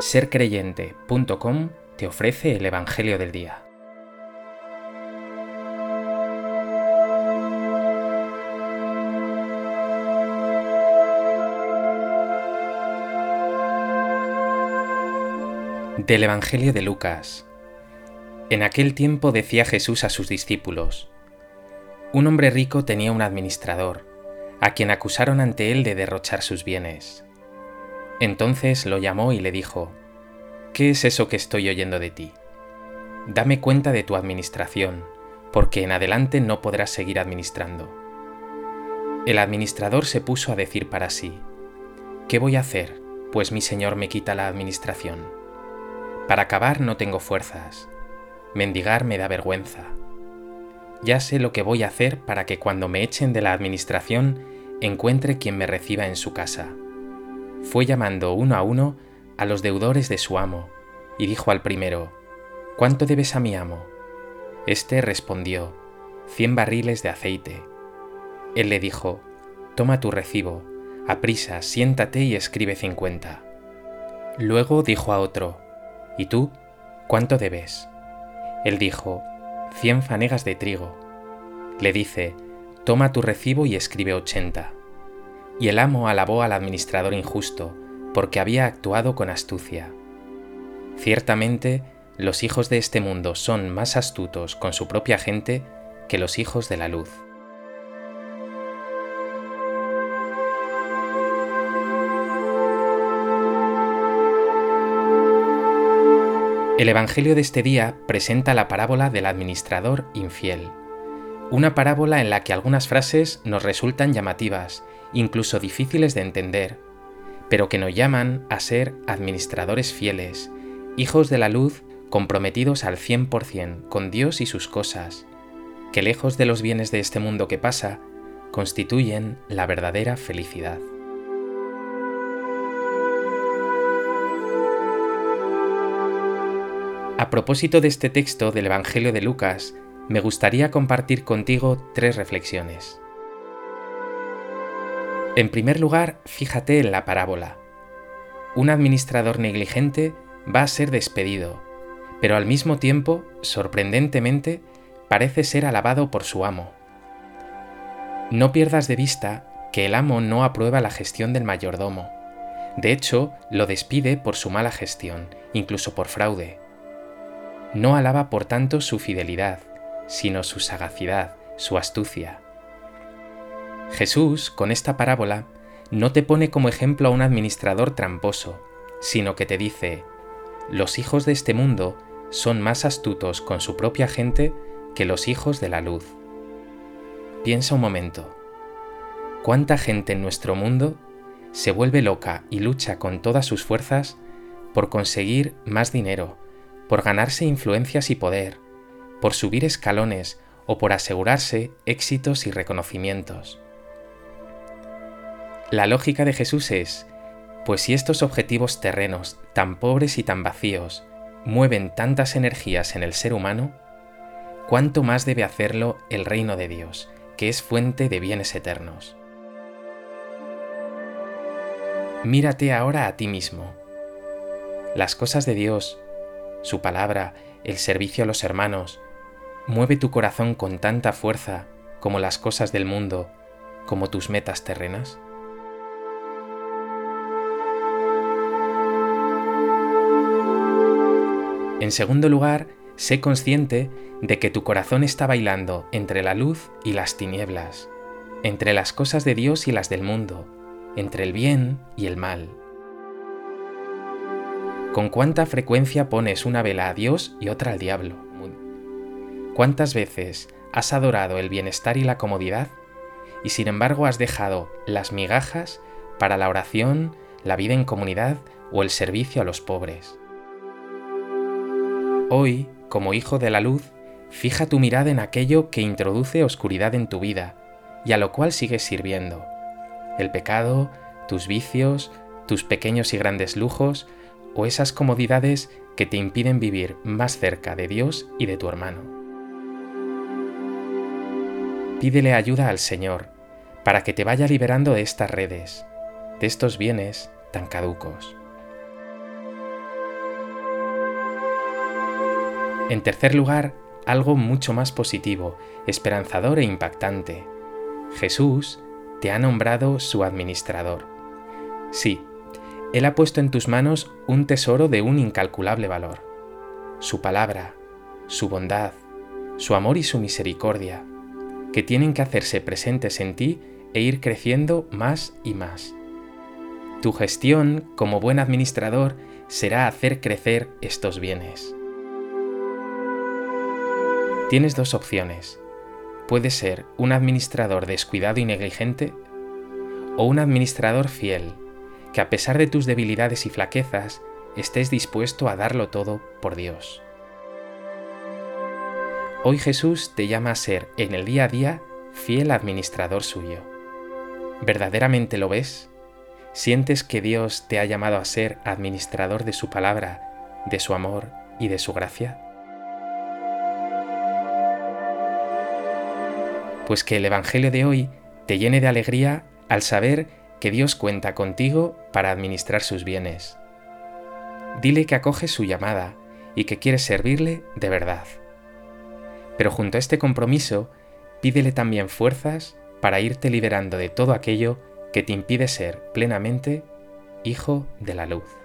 sercreyente.com te ofrece el Evangelio del Día. Del Evangelio de Lucas. En aquel tiempo decía Jesús a sus discípulos, Un hombre rico tenía un administrador, a quien acusaron ante él de derrochar sus bienes. Entonces lo llamó y le dijo, ¿Qué es eso que estoy oyendo de ti? Dame cuenta de tu administración, porque en adelante no podrás seguir administrando. El administrador se puso a decir para sí, ¿qué voy a hacer, pues mi señor me quita la administración? Para acabar no tengo fuerzas, mendigar me da vergüenza. Ya sé lo que voy a hacer para que cuando me echen de la administración encuentre quien me reciba en su casa fue llamando uno a uno a los deudores de su amo, y dijo al primero, ¿Cuánto debes a mi amo? Este respondió, cien barriles de aceite. Él le dijo, Toma tu recibo, aprisa, siéntate y escribe cincuenta. Luego dijo a otro, ¿Y tú? ¿Cuánto debes? Él dijo, cien fanegas de trigo. Le dice, Toma tu recibo y escribe ochenta. Y el amo alabó al administrador injusto, porque había actuado con astucia. Ciertamente, los hijos de este mundo son más astutos con su propia gente que los hijos de la luz. El Evangelio de este día presenta la parábola del administrador infiel, una parábola en la que algunas frases nos resultan llamativas incluso difíciles de entender, pero que nos llaman a ser administradores fieles, hijos de la luz comprometidos al 100% con Dios y sus cosas, que lejos de los bienes de este mundo que pasa, constituyen la verdadera felicidad. A propósito de este texto del Evangelio de Lucas, me gustaría compartir contigo tres reflexiones. En primer lugar, fíjate en la parábola. Un administrador negligente va a ser despedido, pero al mismo tiempo, sorprendentemente, parece ser alabado por su amo. No pierdas de vista que el amo no aprueba la gestión del mayordomo. De hecho, lo despide por su mala gestión, incluso por fraude. No alaba por tanto su fidelidad, sino su sagacidad, su astucia. Jesús, con esta parábola, no te pone como ejemplo a un administrador tramposo, sino que te dice, los hijos de este mundo son más astutos con su propia gente que los hijos de la luz. Piensa un momento, ¿cuánta gente en nuestro mundo se vuelve loca y lucha con todas sus fuerzas por conseguir más dinero, por ganarse influencias y poder, por subir escalones o por asegurarse éxitos y reconocimientos? La lógica de Jesús es, pues si estos objetivos terrenos, tan pobres y tan vacíos, mueven tantas energías en el ser humano, ¿cuánto más debe hacerlo el reino de Dios, que es fuente de bienes eternos? Mírate ahora a ti mismo. Las cosas de Dios, su palabra, el servicio a los hermanos, mueve tu corazón con tanta fuerza como las cosas del mundo, como tus metas terrenas. En segundo lugar, sé consciente de que tu corazón está bailando entre la luz y las tinieblas, entre las cosas de Dios y las del mundo, entre el bien y el mal. ¿Con cuánta frecuencia pones una vela a Dios y otra al diablo? ¿Cuántas veces has adorado el bienestar y la comodidad y sin embargo has dejado las migajas para la oración, la vida en comunidad o el servicio a los pobres? Hoy, como hijo de la luz, fija tu mirada en aquello que introduce oscuridad en tu vida y a lo cual sigues sirviendo. El pecado, tus vicios, tus pequeños y grandes lujos o esas comodidades que te impiden vivir más cerca de Dios y de tu hermano. Pídele ayuda al Señor para que te vaya liberando de estas redes, de estos bienes tan caducos. En tercer lugar, algo mucho más positivo, esperanzador e impactante. Jesús te ha nombrado su administrador. Sí, Él ha puesto en tus manos un tesoro de un incalculable valor. Su palabra, su bondad, su amor y su misericordia, que tienen que hacerse presentes en ti e ir creciendo más y más. Tu gestión como buen administrador será hacer crecer estos bienes. Tienes dos opciones. Puedes ser un administrador descuidado y negligente o un administrador fiel, que a pesar de tus debilidades y flaquezas, estés dispuesto a darlo todo por Dios. Hoy Jesús te llama a ser en el día a día fiel administrador suyo. ¿Verdaderamente lo ves? ¿Sientes que Dios te ha llamado a ser administrador de su palabra, de su amor y de su gracia? Pues que el Evangelio de hoy te llene de alegría al saber que Dios cuenta contigo para administrar sus bienes. Dile que acoges su llamada y que quieres servirle de verdad. Pero junto a este compromiso, pídele también fuerzas para irte liberando de todo aquello que te impide ser plenamente hijo de la luz.